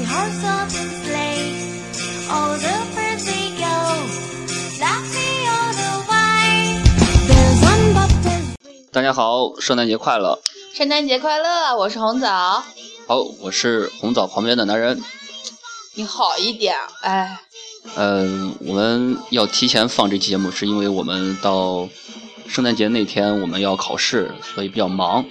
tiny horse open sleigh. All the birds they go, laughing all the while. There's one button. 大家好，圣诞节快乐！圣诞节快乐！我是红枣，好，我是红枣旁边的男人。你好一点，哎，嗯、我们要提前放这期节目，是因为我们到圣诞节那天我们要考试，所以比较忙。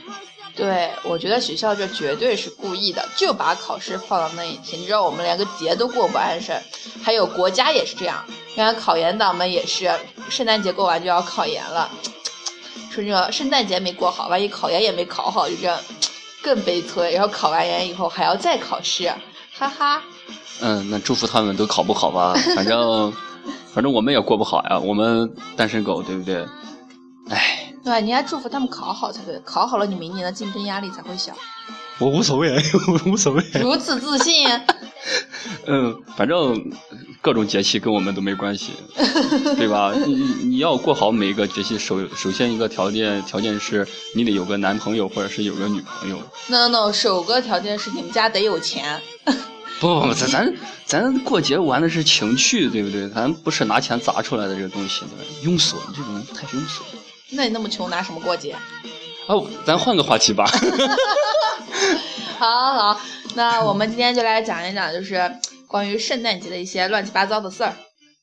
对我觉得学校这绝对是故意的，就把考试放到那一天。你知道我们连个节都过不安生，还有国家也是这样。你看考研党们也是，圣诞节过完就要考研了，说这个圣诞节没过好，万一考研也没考好，就这样更悲催。然后考完研以后还要再考试，哈哈。嗯，那祝福他们都考不好吧，反正反正我们也过不好呀，我们单身狗，对不对？哎，对吧？你还祝福他们考好才对，考好了你明年的竞争压力才会小。我无所谓，我无所谓。如此自信，嗯，反正各种节气跟我们都没关系，对吧？你你要过好每一个节气，首首先一个条件条件是你得有个男朋友或者是有个女朋友。no no，首个条件是你们家得有钱。不不不，咱咱咱过节玩的是情趣，对不对？咱不是拿钱砸出来的这个东西，对吧？庸俗，你这种太庸俗了。那你那么穷，拿什么过节？哦，咱换个话题吧。好好好，那我们今天就来讲一讲，就是关于圣诞节的一些乱七八糟的事儿。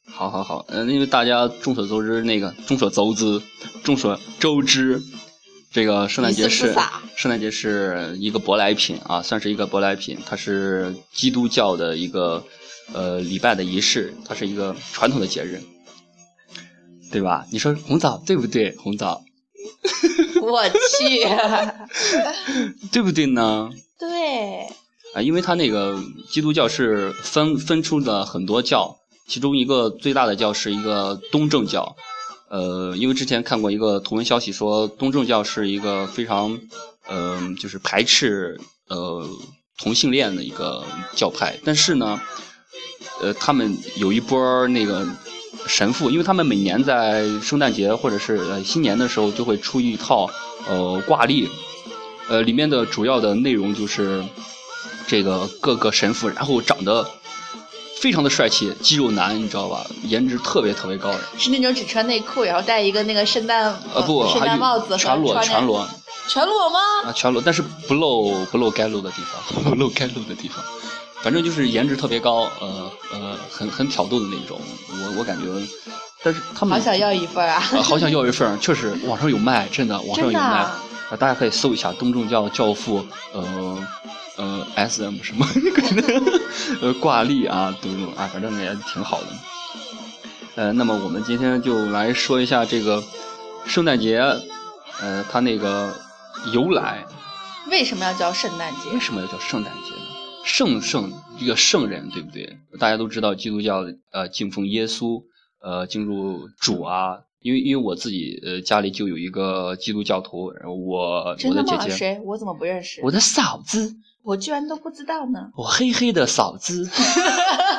好好好，嗯、因为大家众所周知，那个众所周知，众所周知，这个圣诞节是圣诞节是一个舶来品啊，算是一个舶来品，它是基督教的一个呃礼拜的仪式，它是一个传统的节日，对吧？你说红枣对不对？红枣 我去，对不对呢？对，啊，因为他那个基督教是分分出了很多教，其中一个最大的教是一个东正教。呃，因为之前看过一个图文消息说，东正教是一个非常，呃，就是排斥呃同性恋的一个教派。但是呢，呃，他们有一波那个神父，因为他们每年在圣诞节或者是呃新年的时候就会出一套呃挂历，呃，里面的主要的内容就是这个各个神父，然后长得非常的帅气，肌肉男，你知道吧？颜值特别特别高的。是那种只穿内裤，然后戴一个那个圣诞呃不，圣还有诞帽子全裸全裸全裸吗？啊全裸，但是不露不露该露的地方，不露该露的地方。反正就是颜值特别高，呃呃，很很挑逗的那种。我我感觉，但是他们好想要一份啊！呃好想要一份，确实网上有卖，真的网上有卖。大家可以搜一下东正教教父，呃呃 S M 什么 那个呃挂历啊，等等啊，反正也挺好的。呃，那么我们今天就来说一下这个圣诞节，呃，它那个由来，为什么要叫圣诞节为？什么要叫圣诞节呢？圣圣一个圣人，对不对？大家都知道基督教呃敬奉耶稣，呃进入主啊。因为因为我自己呃家里就有一个基督教徒，然后我？我的姐姐，谁？我怎么不认识？我的嫂子，我居然都不知道呢。我黑黑的嫂子，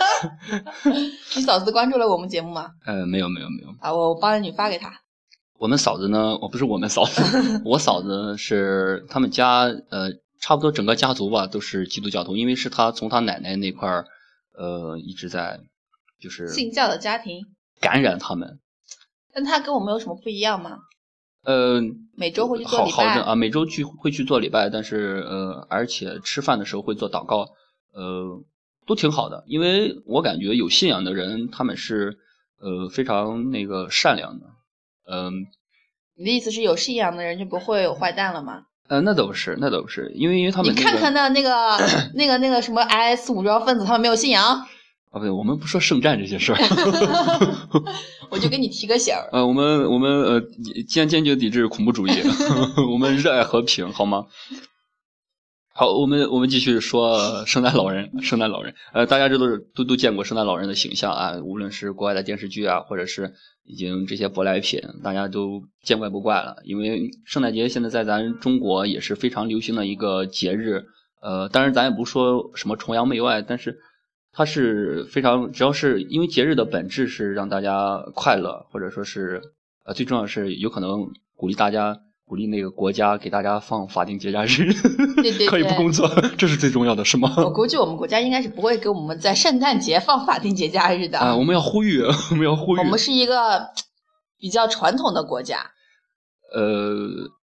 你嫂子关注了我们节目吗？呃没有没有没有，啊，我帮你发给她。我们嫂子呢，我不是我们嫂子，我嫂子是他们家呃差不多整个家族吧都是基督教徒，因为是他从他奶奶那块儿呃一直在就是信教的家庭，感染他们。但他跟我们有什么不一样吗？呃，每周会去做礼拜好好的啊，每周去会去做礼拜，但是呃，而且吃饭的时候会做祷告，呃，都挺好的。因为我感觉有信仰的人，他们是呃非常那个善良的，嗯、你的意思是有信仰的人就不会有坏蛋了吗？呃，那倒不是，那倒不是，因为因为他们、那个、你看看那那个那个那个什么 IS 武装分子，他们没有信仰，啊，不对，我们不说圣战这些事儿。我就给你提个醒儿。呃，我们我们呃坚坚决抵制恐怖主义，我们热爱和平，好吗？好，我们我们继续说圣诞老人，圣诞老人，呃，大家这都是都都见过圣诞老人的形象啊，无论是国外的电视剧啊，或者是已经这些舶来品，大家都见怪不怪了。因为圣诞节现在在咱中国也是非常流行的一个节日，呃，当然咱也不说什么崇洋媚外，但是它是非常，只要是因为节日的本质是让大家快乐，或者说是呃最重要的是有可能鼓励大家鼓励那个国家给大家放法定节假日，对对 可以不工作，这是最重要的，是吗？我估计我们国家应该是不会给我们在圣诞节放法定节假日的。啊，我们要呼吁，我们要呼吁我。们是一个比较传统的国家。呃，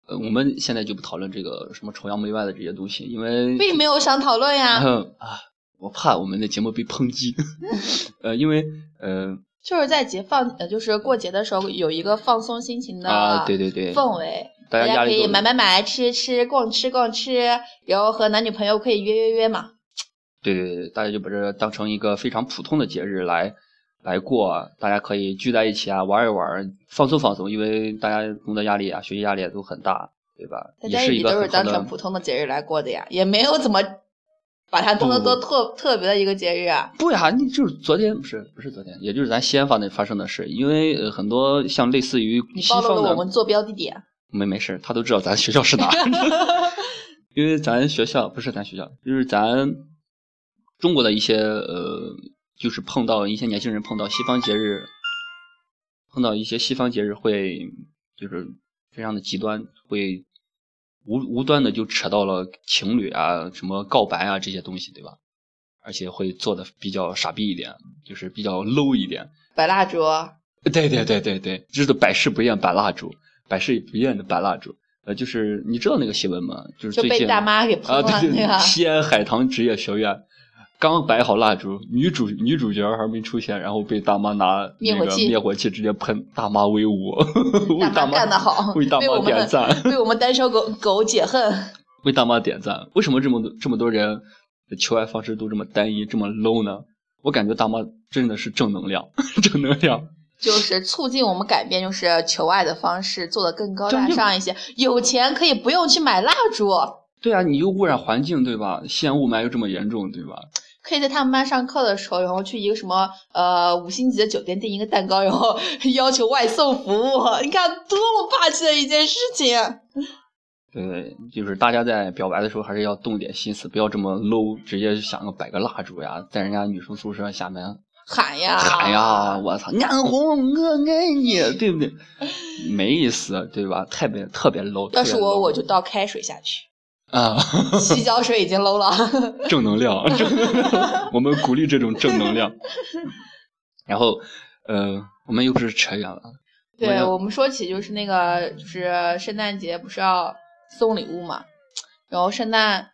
呃我们现在就不讨论这个什么崇洋媚外的这些东西，因为并没有想讨论呀，嗯啊，我怕我们的节目被抨击。呃，因为呃就是在节放，呃，就是过节的时候有一个放松心情的啊，对对对，氛围，大家压可以买买买，吃吃逛吃逛吃，然后和男女朋友可以约约约嘛。对对对，大家就把这当成一个非常普通的节日来来过，大家可以聚在一起啊，玩一玩，放松放松，因为大家工作压力啊、学习压力都很大，对吧？大家一也都是当成普通的节日来过的呀，也没有怎么把它当做多特特别的一个节日啊。不呀，你就是昨天不是不是昨天，也就是咱西安发的发生的事，因为呃很多像类似于你暴露西方的了我们坐标地点。没没事，他都知道咱学校是哪儿，因为咱学校不是咱学校，就是咱中国的一些呃，就是碰到一些年轻人碰到西方节日，碰到一些西方节日会就是非常的极端，会无无端的就扯到了情侣啊、什么告白啊这些东西，对吧？而且会做的比较傻逼一点，就是比较 low 一点。摆蜡烛，对对对对对，就是百试不厌摆蜡烛，百试不厌的白蜡烛。呃，就是你知道那个新闻吗？就是就被大妈给喷啊，了，对对，吧？西安海棠职业学院刚摆好蜡烛，女主女主角还没出现，然后被大妈拿那个灭火器灭火器直接喷，大妈威武，为大妈干得好，为大妈为我们点赞，为我们单身狗狗解恨。为大妈点赞。为什么这么多这么多人的求爱方式都这么单一，这么 low 呢？我感觉大妈真的是正能量，正能量。就是促进我们改变，就是求爱的方式做得更高大上一些。有钱可以不用去买蜡烛，对啊，你又污染环境，对吧？西安雾霾又这么严重，对吧？可以在他们班上课的时候，然后去一个什么呃五星级的酒店订一个蛋糕，然后 要求外送服务。你看多么霸气的一件事情！对，就是大家在表白的时候还是要动点心思，不要这么 low，直接想个摆个蜡烛呀，在人家女生宿舍下面喊呀喊呀，我操，眼红我爱你，对不对？没意思，对吧？特别特别 low。要是我，我就倒开水下去，啊，洗脚水已经 low 了。正能量，正能量，我们鼓励这种正能量。然后，呃，我们又不是扯远了，对要我们说起就是那个，就是圣诞节不是要送礼物嘛，然后圣诞，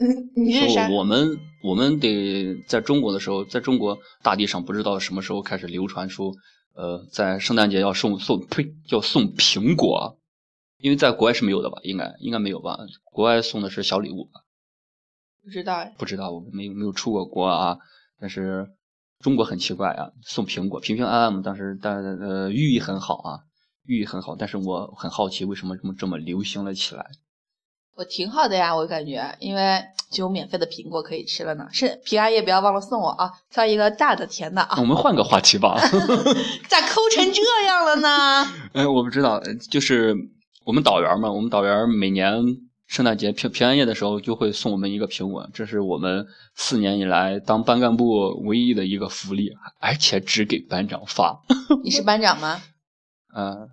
嗯，你是啥说？我们我们得在中国的时候，在中国大地上不知道什么时候开始流传出，呃，在圣诞节要送送呸，要送苹果，因为在国外是没有的吧？应该应该没有吧？国外送的是小礼物吧？不知道哎，不知道，我没有没有出过国啊。但是中国很奇怪啊，送苹果，平平安安嘛，但是但呃寓意很好啊，寓意很好。但是我很好奇，为什么这么这么流行了起来？我挺好的呀，我感觉，因为就有免费的苹果可以吃了呢。是平安夜不要忘了送我啊，挑一个大的甜的啊我，们换个话题吧。咋抠成这样了呢？哎，我不知道，呃就是我们导员嘛，我们导员每年圣诞节平平安夜的时候就会送我们一个苹果，这是我们四年以来当班干部唯一的一个福利，而且只给班长发，你是班长吗？呃，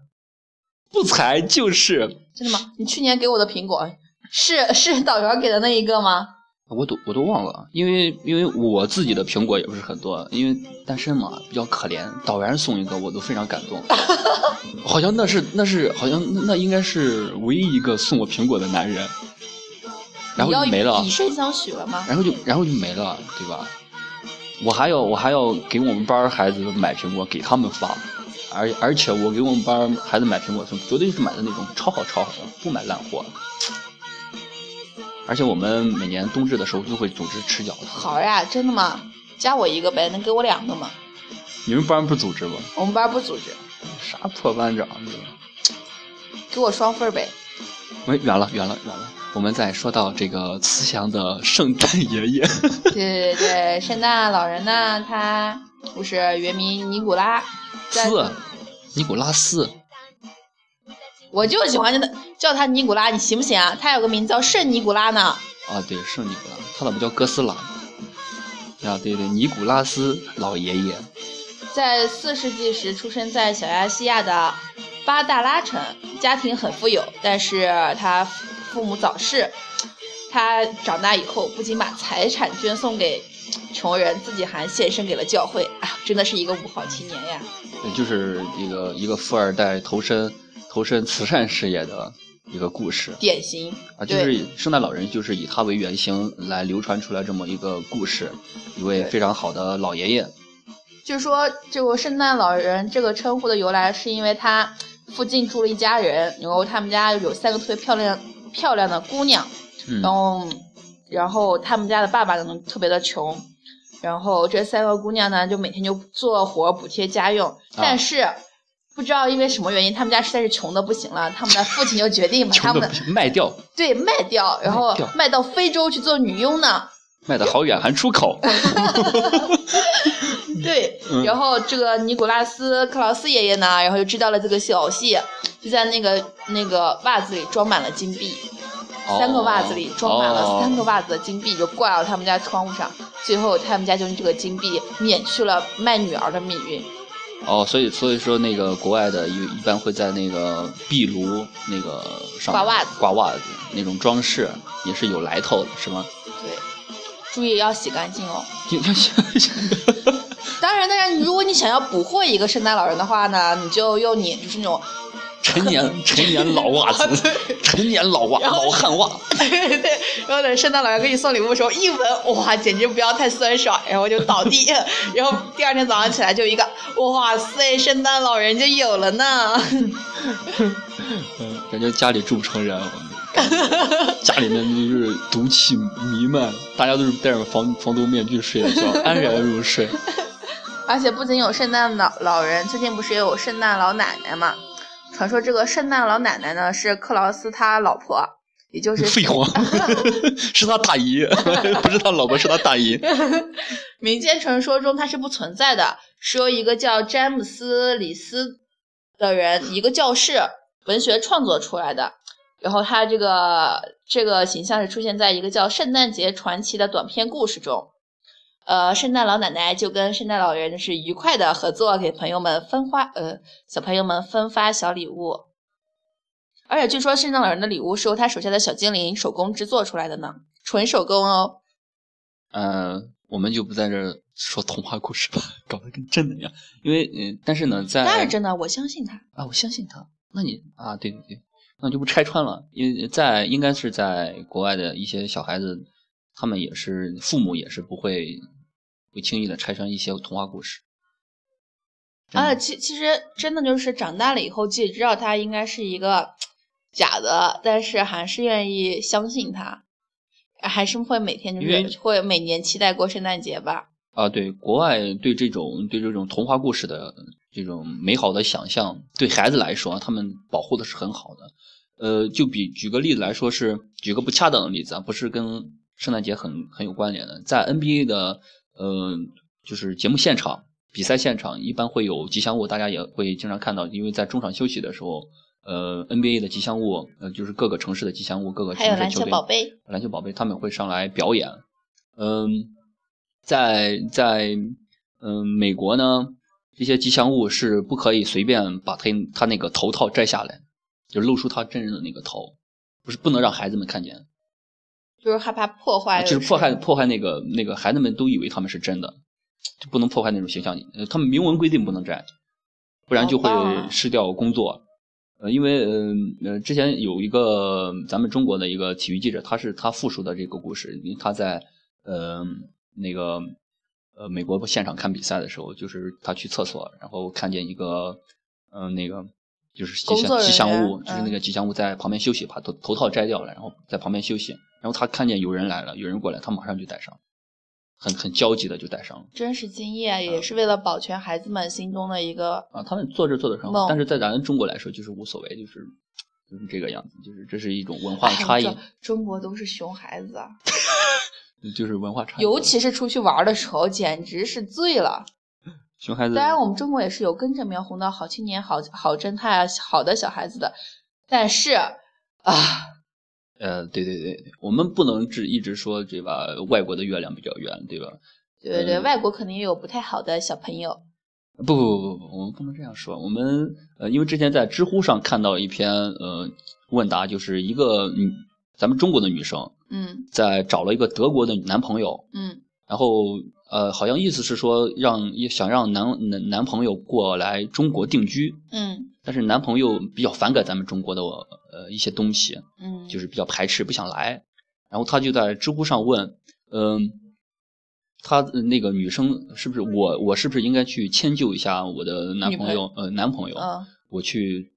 不才就是。真的吗？你去年给我的苹果是是导员给的那一个吗？我都我都忘了，因为因为我自己的苹果也不是很多，因为单身嘛，比较可怜。导员送一个，我都非常感动。好像那是那是好像那那应该是唯一一个送我苹果的男人，然后就没了以，身相许了吗？然后就然后就没了，对吧？我还要我还要给我们班孩子买苹果，给他们发，而而且我给我们班孩子买苹果，是绝对是买的那种超好超好的，不买烂货。而且我们每年冬至的时候就会组织吃饺子。好呀，真的吗？加我一个呗，能给我两个吗？你们班不组织吗？我们班不组织，啥破班长？给我双份呗。喂，远了远了远了。我们再说到这个慈祥的圣诞爷爷，对对对，圣诞老人呢，他不是原名尼古拉，在斯尼古拉斯，我就喜欢叫他叫他尼古拉，你行不行啊？他有个名字叫圣尼古拉呢。啊，对，圣尼古拉，他咋不叫哥斯拉？啊，对对，尼古拉斯老爷爷，在四世纪时出生在小亚细亚的巴大拉城，家庭很富有，但是他父母早逝。他长大以后，不仅把财产捐送给穷人，自己还献身给了教会。啊，真的是一个五好青年呀！对就是一个一个富二代投身投身慈善事业的一个故事典型啊，就是圣诞老人就是以他为原型来流传出来这么一个故事，一位非常好的老爷爷。据说，这个圣诞老人这个称呼的由来，是因为他附近住了一家人，然后他们家有三个特别漂亮漂亮的姑娘，嗯然后然后他们家的爸爸呢特别的穷，然后这三个姑娘呢就每天就做活补贴家用，但是。不知道因为什么原因，他们家实在是穷的不行了，他们的父亲就决定把他们卖掉，对卖掉，然后卖到非洲去做女佣呢。卖的好远还出口。对，嗯然后这个尼古拉斯克劳斯爷爷呢，然后就知道了这个小戏，就在那个那个袜子里装满了金币，三个袜子里装满了哦三个袜子的金币，就挂到他们家窗户上。最后他们家就用这个金币免去了卖女儿的命运。哦，所以所以说那个国外的一一般会在那个壁炉那个上挂袜子挂袜子那种装饰也是有来头的，是吗？对，注意要洗干净哦。当然，当然，如果你想要捕获一个圣诞老人的话呢，你就用你就是那种陈年 陈年老袜子，陈年老袜老汉袜，对 对对，然后等圣诞老人给你送礼物的时候，一闻，哇，简直不要太酸爽，然后就倒地，然后第二天早上起来就一个，哇塞，圣诞老人就有了呢。嗯，感觉家里住不成人，感觉家里面就是毒气弥漫，大家都是戴着防防毒面具睡的觉，安然入睡。而且不仅有圣诞老老人，最近不是也有圣诞老奶奶嘛？传说这个圣诞老奶奶呢是克劳斯他老婆，也就是废话，是他大姨，不是他老婆，是他大姨。民间传说中它是不存在的，是由一个叫詹姆斯·里斯的人，一个教士文学创作出来的。然后他这个这个形象是出现在一个叫《圣诞节传奇》的短篇故事中。呃，圣诞老奶奶就跟圣诞老人是愉快的合作，给朋友们分花呃小朋友们分发小礼物。而且据说圣诞老人的礼物是由他手下的小精灵手工制作出来的呢，纯手工哦。呃，我们就不在这儿说童话故事吧，搞得跟真的一样。因为，嗯、但是呢，在当然真的，我相信他。啊，我相信他。那你啊，对对对，那就不拆穿了，因为在应该是在国外的一些小孩子，他们也是父母也是不会会轻易的拆穿一些童话故事。啊，其其实真的就是长大了以后，自己知道它应该是一个假的，但是还是愿意相信它，还是会每天就是会每年期待过圣诞节吧。啊，对，国外对这种对这种童话故事的这种美好的想象，对孩子来说，他们保护的是很好的。呃，就比举个例子来说是，举个不恰当的例子啊，不是跟圣诞节很很有关联的，在 NBA 的呃，就是节目现场、比赛现场，一般会有吉祥物，大家也会经常看到，因为在中场休息的时候，呃，NBA 的吉祥物，呃，就是各个城市的吉祥物，各个还有篮球城市球队宝贝，篮球宝贝他们会上来表演。嗯，在在嗯美国呢，这些吉祥物是不可以随便把他他那个头套摘下来，就露出他真人的那个头，不是不能让孩子们看见，就是害怕破坏，就是破坏破坏那个那个孩子们都以为他们是真的，就不能破坏那种形象。呃，他们明文规定不能摘，不然就会失掉工作。呃，因为呃呃，之前有一个咱们中国的一个体育记者，他是他复述的这个故事，因为他在呃那个呃美国现场看比赛的时候，就是他去厕所，然后看见一个嗯、呃那个就是吉祥吉祥物，就是那嗯个吉祥物在旁边休息，把头头套摘掉了，然后在旁边休息，然后他看见有人来了，有人过来，他马上就戴上，很很焦急的就戴上了。真实经验，也是为了保全孩子们心中的一个啊，他们做这做的很好，但是在咱中国来说就是无所谓，就是就是这个样子，就是这是一种文化差异，哎中中国都是熊孩子啊，就是文化差异。尤其是出去玩的时候，简直是醉了。熊孩子，当然，我们中国也是有根正苗红的好青年、好好侦探啊、好的小孩子的，但是啊，呃，对对对对，我们不能只一直说对吧？外国的月亮比较圆，对吧？对对对，嗯外国肯定也有不太好的小朋友。不不不不，我们不能这样说。我们呃，因为之前在知乎上看到一篇呃问答，就是一个女，咱们中国的女生嗯在找了一个德国的男朋友，嗯然后呃，好像意思是说让想让男男男朋友过来中国定居，嗯但是男朋友比较反感咱们中国的呃一些东西，嗯，就是比较排斥，不想来。然后他就在知乎上问，嗯、他呃那个女生是不是我我是不是应该去迁就一下我的男朋友呃男朋友，嗯。我去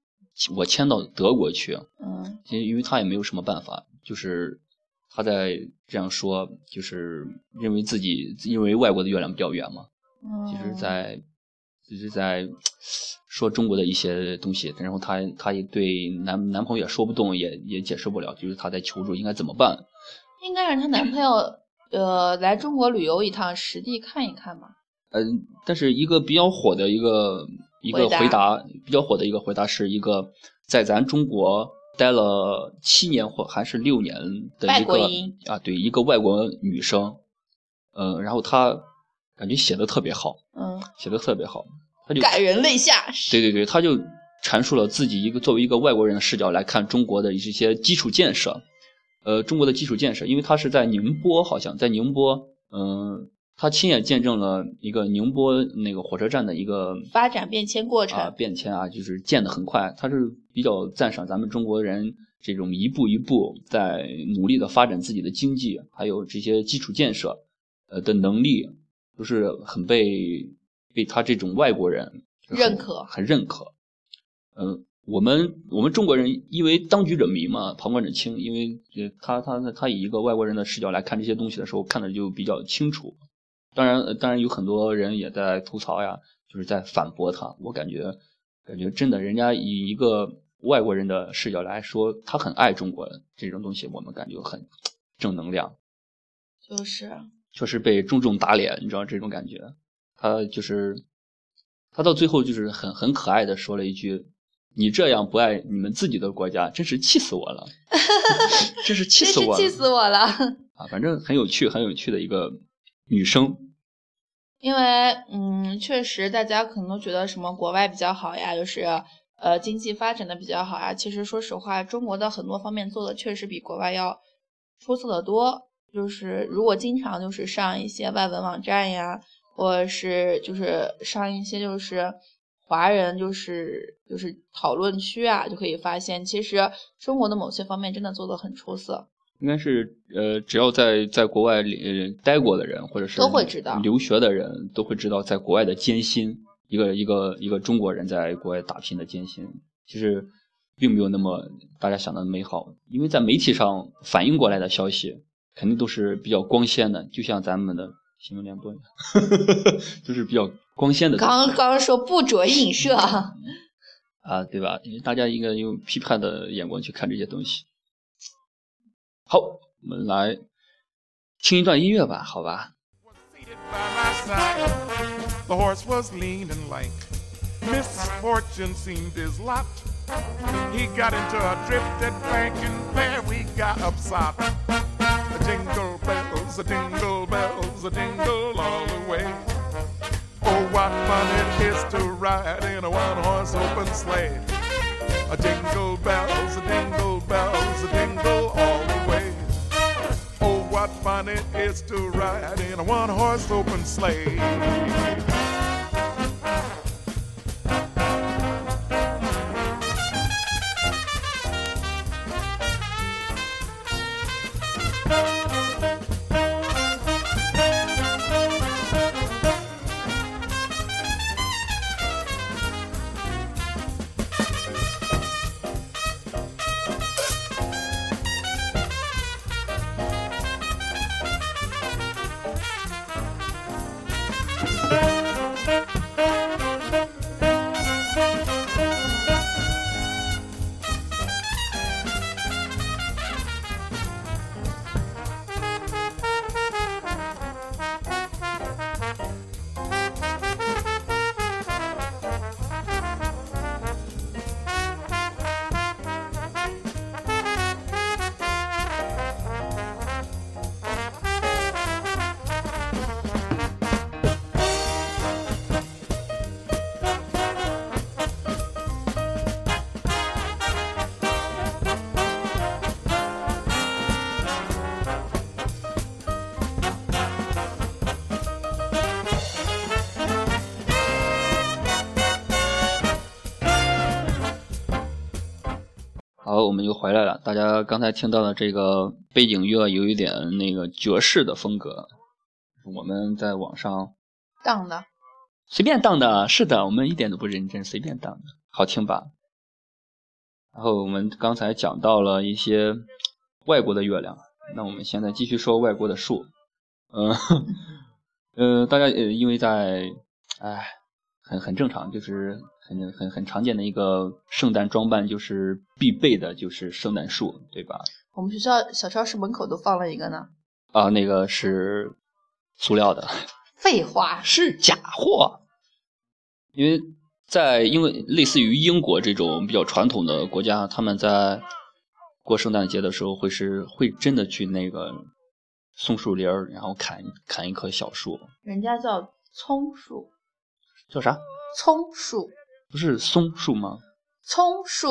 我迁到德国去，嗯。因为因为他也没有什么办法，就是他在这样说，就是认为自己因为外国的月亮比较圆嘛，嗯，就是在就是在说中国的一些东西，然后她她也对男男朋友也说不动，也也解释不了，就是她在求助应该怎么办。应该让她男朋友呃来中国旅游一趟，实地看一看嘛。嗯、但是一个比较火的一个一个回答比较火的一个回答是一个在咱中国待了七年或还是六年的一个国啊，对，一个外国女生，嗯、然后她感觉写的特别好，嗯，写的特别好，他就感人泪下。对对对，他就阐述了自己一个作为一个外国人的视角来看中国的一些基础建设，呃，中国的基础建设，因为他是在宁波，好像在宁波，嗯、他亲眼见证了一个宁波那个火车站的一个发展变迁过程啊变迁啊，就是建的很快，他是比较赞赏咱们中国人这种一步一步在努力的发展自己的经济，还有这些基础建设，呃的能力，都是很被被他这种外国人认可很认可。嗯、我们我们中国人因为当局者迷嘛，旁观者清，因为呃他他他以一个外国人的视角来看这些东西的时候，看的就比较清楚。当然，呃当然有很多人也在吐槽呀，就是在反驳他。我感觉，感觉真的，人家以一个外国人的视角来说，他很爱中国这种东西，我们感觉很正能量。就是确实被重重打脸，你知道这种感觉。他就是，他到最后就是很很可爱的说了一句：“你这样不爱你们自己的国家，真是气死我了，真是气死我气死我了。啊！反正很有趣，很有趣的一个女生。因为嗯，确实大家可能都觉得什么国外比较好呀，就是呃经济发展的比较好呀。其实说实话，中国的很多方面做的确实比国外要出色的多。就是如果经常就是上一些外文网站呀，或者是就是上一些就是华人就是就是讨论区啊，就可以发现，其实中国的某些方面真的做得很出色。应该是呃，只要在在国外待过的人，或者是都会知道留学的人，都会知道在国外的艰辛。一个一个一个中国人在国外打拼的艰辛，其实并没有那么大家想的美好。因为在媒体上反映过来的消息，肯定都是比较光鲜的，就像咱们的新闻联播一样，就是比较光鲜的刚刚说不着影射，啊，对吧？大家应该用批判的眼光去看这些东西。好，我们来听一段音乐吧，好吧. The horse was lean and lank. Misfortune seemed his lot. He got into a drifted bank and there we got upside. Jingle bells, a jingle bells, a jingle all the way. Oh, what fun it is to ride in a one-horse open sleigh. A jingle bells, a jingle bells, a jingle all the way. Oh, what fun it is to ride in a one horse open sleigh. 回来了。大家刚才听到的这个背景乐有一点那个爵士的风格，我们在网上当的，随便当的，是的，我们一点都不认真，随便当的，好听吧？然后我们刚才讲到了一些外国的月亮，那我们现在继续说外国的树。嗯，呃，大家呃，因为在，哎，很很正常，就是很很很常见的一个圣诞装扮，就是必备的，就是圣诞树，对吧？我们学校小超市门口都放了一个呢。啊，那个是塑料的，废话，是假货，因为在因为类似于英国这种比较传统的国家，他们在过圣诞节的时候会是会真的去那个松树林儿，然后砍砍一棵小树，人家叫葱树，叫啥？葱树，不是松树吗？葱树，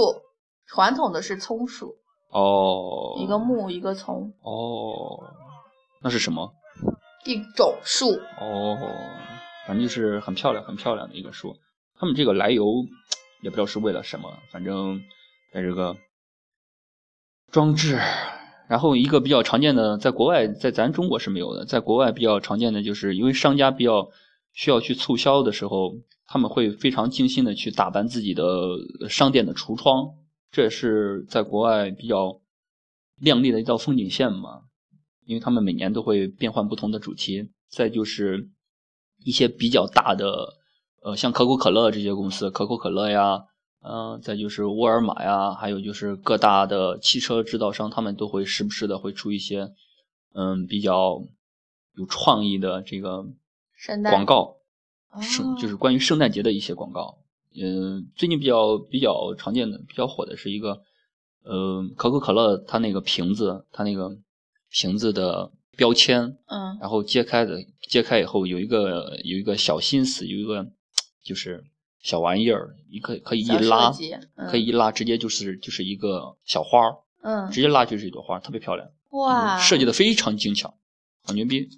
传统的是葱树，哦，一个木一个葱，哦，那是什么？一种树。哦，反正就是很漂亮、很漂亮的一个树。他们这个来由也不知道是为了什么，反正在这个装置。然后一个比较常见的，在国外，在咱中国是没有的，在国外比较常见的就是因为商家比较需要去促销的时候，他们会非常精心的去打扮自己的商店的橱窗，这也是在国外比较亮丽的一道风景线嘛。因为他们每年都会变换不同的主题。再就是一些比较大的，呃，像可口可乐这些公司，可口可乐呀，嗯、再就是沃尔玛呀，还有就是各大的汽车制造商，他们都会时不时的会出一些，嗯，比较有创意的这个广告，哦圣就是关于圣诞节的一些广告。嗯，最近比较比较常见的、比较火的是一个，呃，可口可乐它那个瓶子，它那个瓶子的标签，嗯然后揭开的揭开以后有一个有一个小心思，有一个就是小玩意儿，你可可以一拉，嗯可以一拉，直接就是就是一个小花儿，嗯，直接拉就是一朵花，特别漂亮，哇，设计的非常精巧，好牛逼。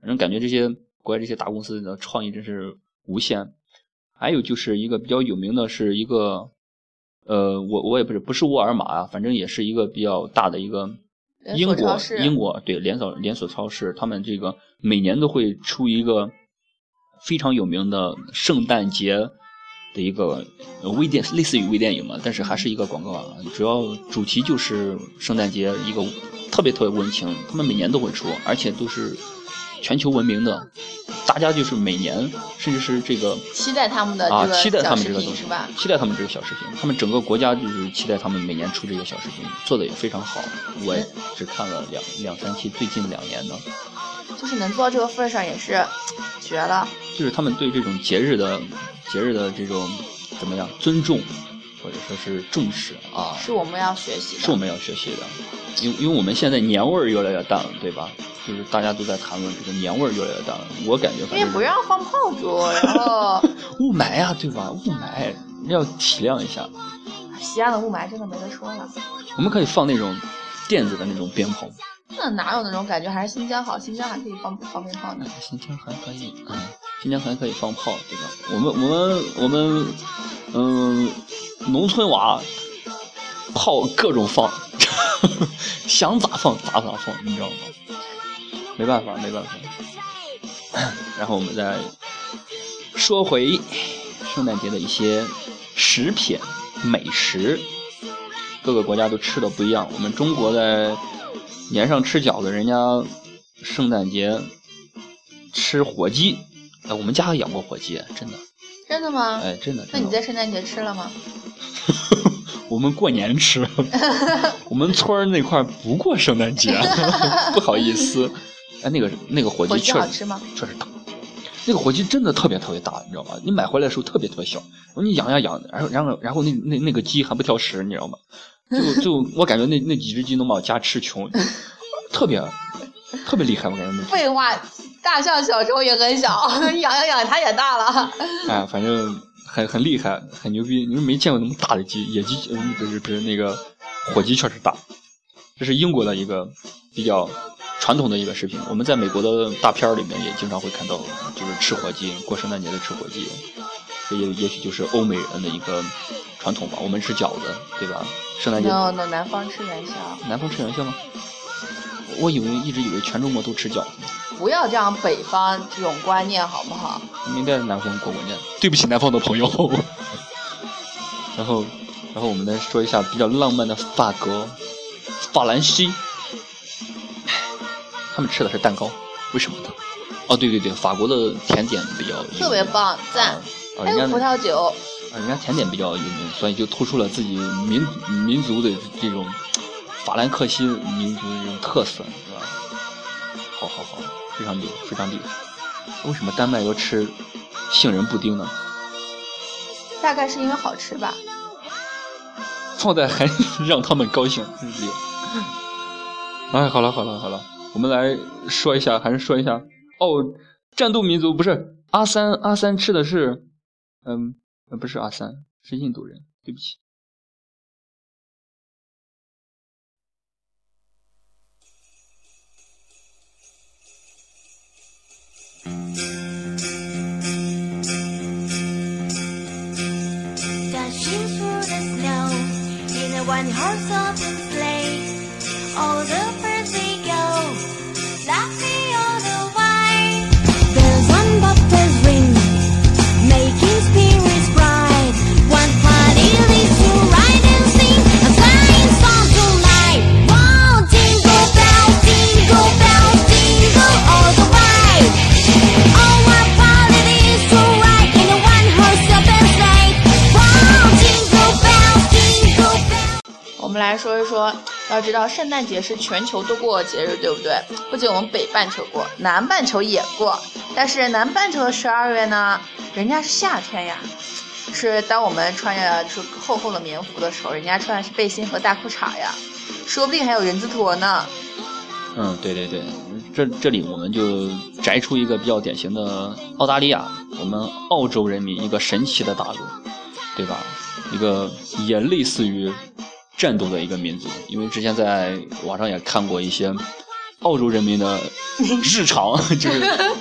反正感觉这些国外这些大公司的创意真是无限。还有就是一个比较有名的是一个，呃，我我也不是不是沃尔玛啊，反正也是一个比较大的一个英国英国对连锁连锁超市，他们这个每年都会出一个非常有名的圣诞节的一个呃微电，类似于微电影嘛，但是还是一个广告啊，主要主题就是圣诞节一个特别特别温情，他们每年都会出，而且都是全球闻名的，大家就是每年甚至是这个期待他们的啊这，个期待他们这个东西是吧？期待他们这个小视频，他们整个国家就是期待他们每年出这些小视频，做的也非常好。我嗯只看了两两三期，最近两年的，就是能做到这个份上也是绝了。就是他们对这种节日的节日的这种怎么样尊重，或者说是重视啊，是我们要学习的。是我们要学习的。因为因为我们现在年味儿越来越淡了，对吧？就是大家都在谈论这个年味儿越来越淡了。我感觉因为不让放炮竹，然后 雾霾啊，对吧？雾霾要体谅一下。西安的雾霾真的没得说了。我们可以放那种电子的那种鞭炮，那哪有那种感觉？还是新疆好，新疆还可以放放鞭炮呢。新疆还可以，嗯，新疆还可以放炮，对吧？我们我们我们，嗯，农村娃炮各种放，想咋放咋咋放，你知道吗？没办法，没办法。然后我们再说回圣诞节的一些食品美食，各个国家都吃的不一样。我们中国在年上吃饺子，人家圣诞节吃火鸡。哎，我们家还养过火鸡，真的，真的吗？哎，真的。那你在圣诞节吃了吗？我们过年吃，我们村儿那块儿不过圣诞节，不好意思。哎，那个那个火火鸡鸡确实好吃吗？确实大，那个火鸡真的特别特别大，你知道吗？你买回来的时候特别特别小，你养呀养，然后然后然后那那那个鸡还不挑食，你知道吗？就就我感觉那那几只鸡能把我家吃穷，特别 特别厉害，我感觉那。废话，大象小时候也很小，养养养它也大了。哎，反正很很厉害，很牛逼。你们没见过那么大的鸡，野鸡，嗯，不是不是那个火鸡确实大。这是英国的一个比较传统的一个食品。我们在美国的大片儿里面也经常会看到，就是吃火鸡，过圣诞节的吃火鸡。这也也许就是欧美人的一个传统吧，我们吃饺子，对吧？圣诞节 no no，南方吃元宵，南方吃元宵吗？我以为一直以为全中国都吃饺子，不要这样北方这种观念好不好？应该是南方过过年。对不起，南方的朋友。然后，然后我们来说一下比较浪漫的法国，法兰西，他们吃的是蛋糕，为什么呢？哦，对对对，法国的甜点比较特别棒，赞！啊，还有葡人家的萄酒，啊，人家甜点比较有名，所以就突出了自己民民族的这种法兰克西民族的这种特色，是吧？好好好，非常牛，非常厉害。为什么丹麦要吃杏仁布丁呢？大概是因为好吃吧。放在还让他们高兴，真是厉害。哎，好了好了好了，我们来说一下，还是说一下哦，战斗民族不是阿三，阿三吃的是，嗯，呃不是阿三，是印度人，对不起。Dashing through the snow in a one horse open sleigh. All the 来说一说，要知道圣诞节是全球都过节日，对不对？不仅我们北半球过，南半球也过。但是南半球的十二月呢，人家是夏天呀，是当我们穿着是厚厚的棉服的时候，人家穿的是背心和大裤衩呀，说不定还有人字拖呢。嗯，对对对，这这里我们就摘出一个比较典型的澳大利亚，我们澳洲人民一个神奇的大陆，对吧？一个也类似于战斗的一个民族，因为之前在网上也看过一些澳洲人民的日常，就是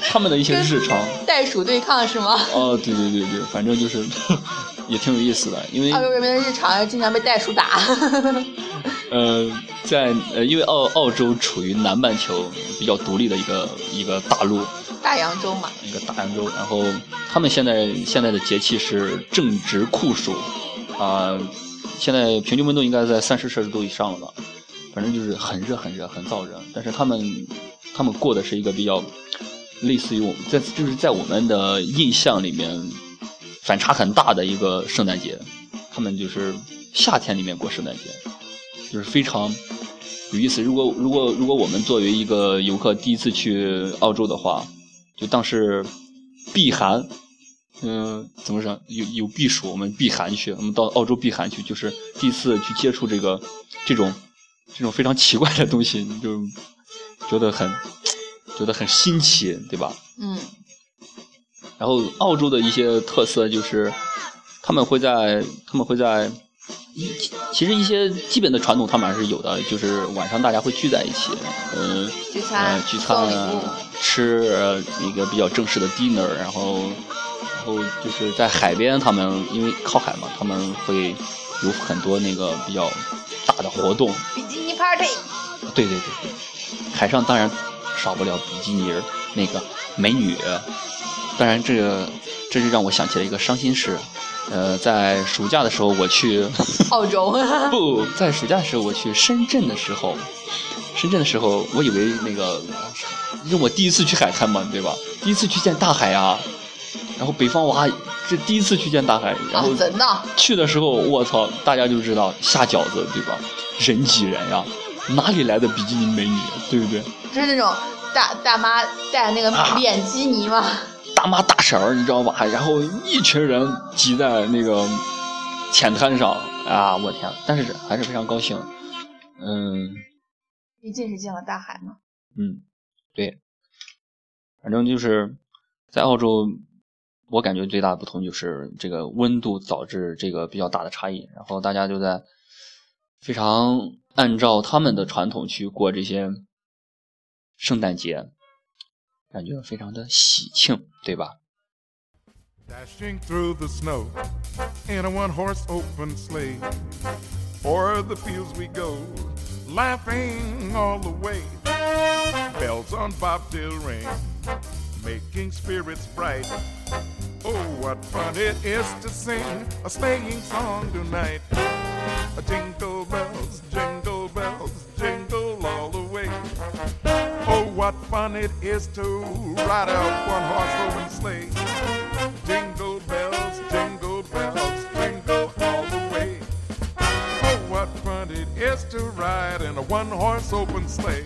他们的一些日常。袋鼠对抗是吗？哦，对对对对，反正就是 也挺有意思的，因为澳洲人民的日常经常被袋鼠打。呃，在呃，因为澳澳洲处于南半球比较独立的一个一个大陆，大洋洲嘛，一个大洋洲，然后他们现在现在的节气是正值酷暑，啊、现在平均温度应该在三十摄氏度以上了吧，反正就是很热很热很燥热，但是他们他们过的是一个比较类似于我们在就是在我们的印象里面反差很大的一个圣诞节，他们就是夏天里面过圣诞节，就是非常有意思。如果如果如果我们作为一个游客第一次去澳洲的话，就当是避寒，嗯、怎么说？有有避暑，我们避寒去，我们到澳洲避寒去，就是第一次去接触这个这种这种非常奇怪的东西，你就觉得很觉得很新奇，对吧？嗯，然后澳洲的一些特色就是，他们会在他们会在，一其实一些基本的传统他们还是有的，就是晚上大家会聚在一起，嗯、聚餐呃，聚餐吃呃一个比较正式的 dinner，然后然后就是在海边，他们因为靠海嘛，他们会有很多那个比较大的活动，比基尼 party。对对对。对，海上当然少不了比基尼儿那个美女，当然这个这就让我想起了一个伤心事，呃，在暑假的时候我去，澳洲，不在暑假的时候我去深圳的时候，深圳的时候我以为那个因为我第一次去海滩嘛，对吧？第一次去见大海啊，然后北方娃这第一次去见大海，然后啊，真的，去的时候，我操，大家就知道下饺子，对吧？人挤人呀，哪里来的比基尼美女，对不对？就是那种大大妈戴那个啊脸基尼嘛，大妈大婶儿，你知道吧？然后一群人挤在那个浅滩上啊，我天！但是还是非常高兴，嗯毕竟是见了大海嘛。嗯，对，反正就是在澳洲，我感觉最大的不同就是这个温度导致这个比较大的差异，然后大家就在非常按照他们的传统去过这些圣诞节，感觉非常的喜庆，对吧？Dashing through the snow in a one horse open sleigh. O'er the fields we go, laughing all the way. Bells on bobtail ring, making spirits bright. Oh, what fun it is to sing a sleighing song tonight. A jingle bells, jingle bells, jingle all the way. Oh, what fun it is to ride a one horse open sleigh. Jingle bells, jingle bells, jingle all the way. Oh, what fun it is to ride in a one horse open sleigh.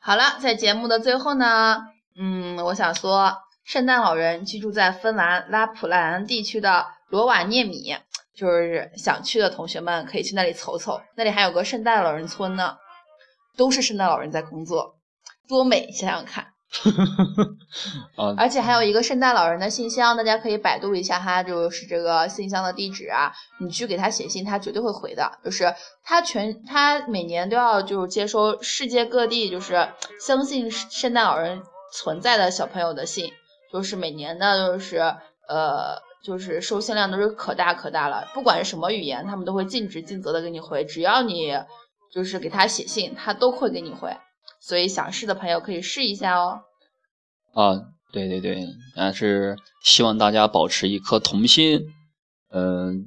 好了，在节目的最后呢，嗯，我想说， 圣诞老人居住在芬兰拉普兰地区的罗瓦涅米，就是想去的同学们可以去那里瞅瞅，那里还有个圣诞老人村呢，都是圣诞老人在工作，多美！想想看。啊，而且还有一个圣诞老人的信箱，大家可以百度一下，他就是这个信箱的地址啊。你去给他写信，他绝对会回的。就是他全他每年都要就是接收世界各地就是相信圣诞老人存在的小朋友的信，就是每年的就是呃就是收信量都是可大可大了。不管是什么语言，他们都会尽职尽责的给你回，只要你就是给他写信，他都会给你回。所以想试的朋友可以试一下哦。啊，对对对，但是希望大家保持一颗童心，嗯、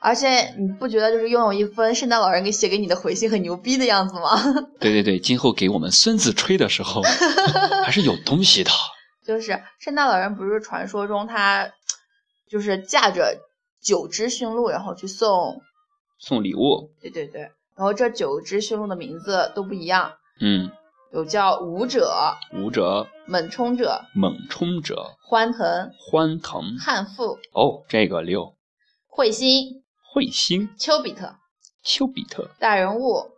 而且你不觉得就是拥有一封圣诞老人给写给你的回信很牛逼的样子吗？对对对，今后给我们孙子吹的时候，还是有东西的。就是圣诞老人不是传说中他就是驾着九只驯鹿，然后去送，送礼物，对对对，然后这九只驯鹿的名字都不一样，嗯，有叫舞者、舞者、猛冲者、猛冲者、欢腾、欢腾，悍妇、哦，这个六，彗星、彗星、丘比特、丘比特、大人物、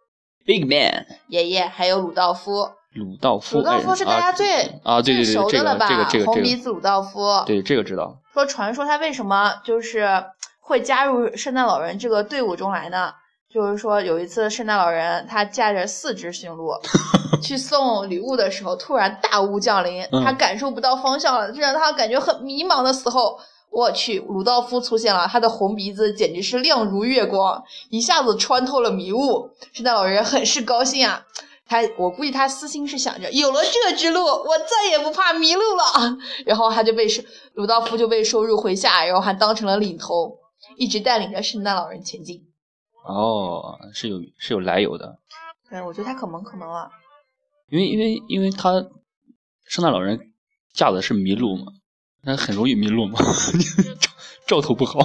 Big Man、爷爷，还有鲁道夫。鲁道夫，鲁道夫是大家最、哎啊，对对对，最熟这个的了吧？这个这个，红鼻子鲁道夫。对这个知道。说传说他为什么就是会加入圣诞老人这个队伍中来呢？就是说有一次圣诞老人他驾着四只驯鹿 去送礼物的时候，突然大雾降临，嗯他感受不到方向了，这让他感觉很迷茫的时候，我去，鲁道夫出现了，他的红鼻子简直是亮如月光，一下子穿透了迷雾。圣诞老人很是高兴啊。他，我估计他私心是想着，有了这只鹿，我再也不怕迷路了。然后他就被收，鲁道夫就被收入麾下，然后还当成了领头，一直带领着圣诞老人前进。哦，是有是有来由的，对，我觉得他可萌可萌了。因为因为因为他圣诞老人驾的是麋鹿嘛，那很容易迷路嘛，兆兆头不好。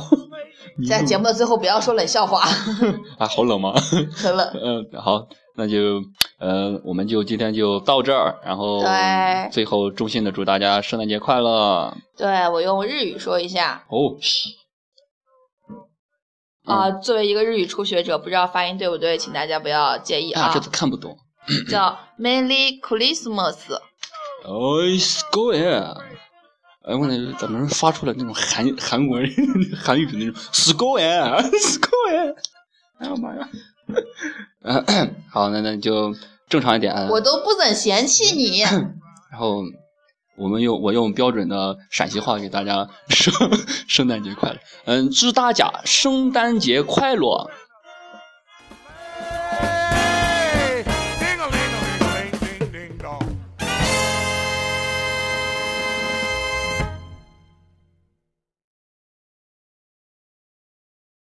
在节目的最后不要说冷笑话，啊，好冷吗？很冷。嗯，好，那就呃，我们就今天就到这儿，然后对最后衷心的祝大家圣诞节快乐对我用日语说一下哦。西啊、作为一个日语初学者，不知道发音对不对，请大家不要介意啊，啊这。次看不懂。叫 Merry Christmas，哎，是狗哎！哎，我那怎么发出了那种韩韩国人韩语的那种是狗哎，是狗哎！哎呀妈呀！呃 好，那那就正常一点。我都不怎嫌弃你。然后我们用我用标准的陕西话给大家 说圣诞节快乐。嗯，祝大家圣诞节快乐，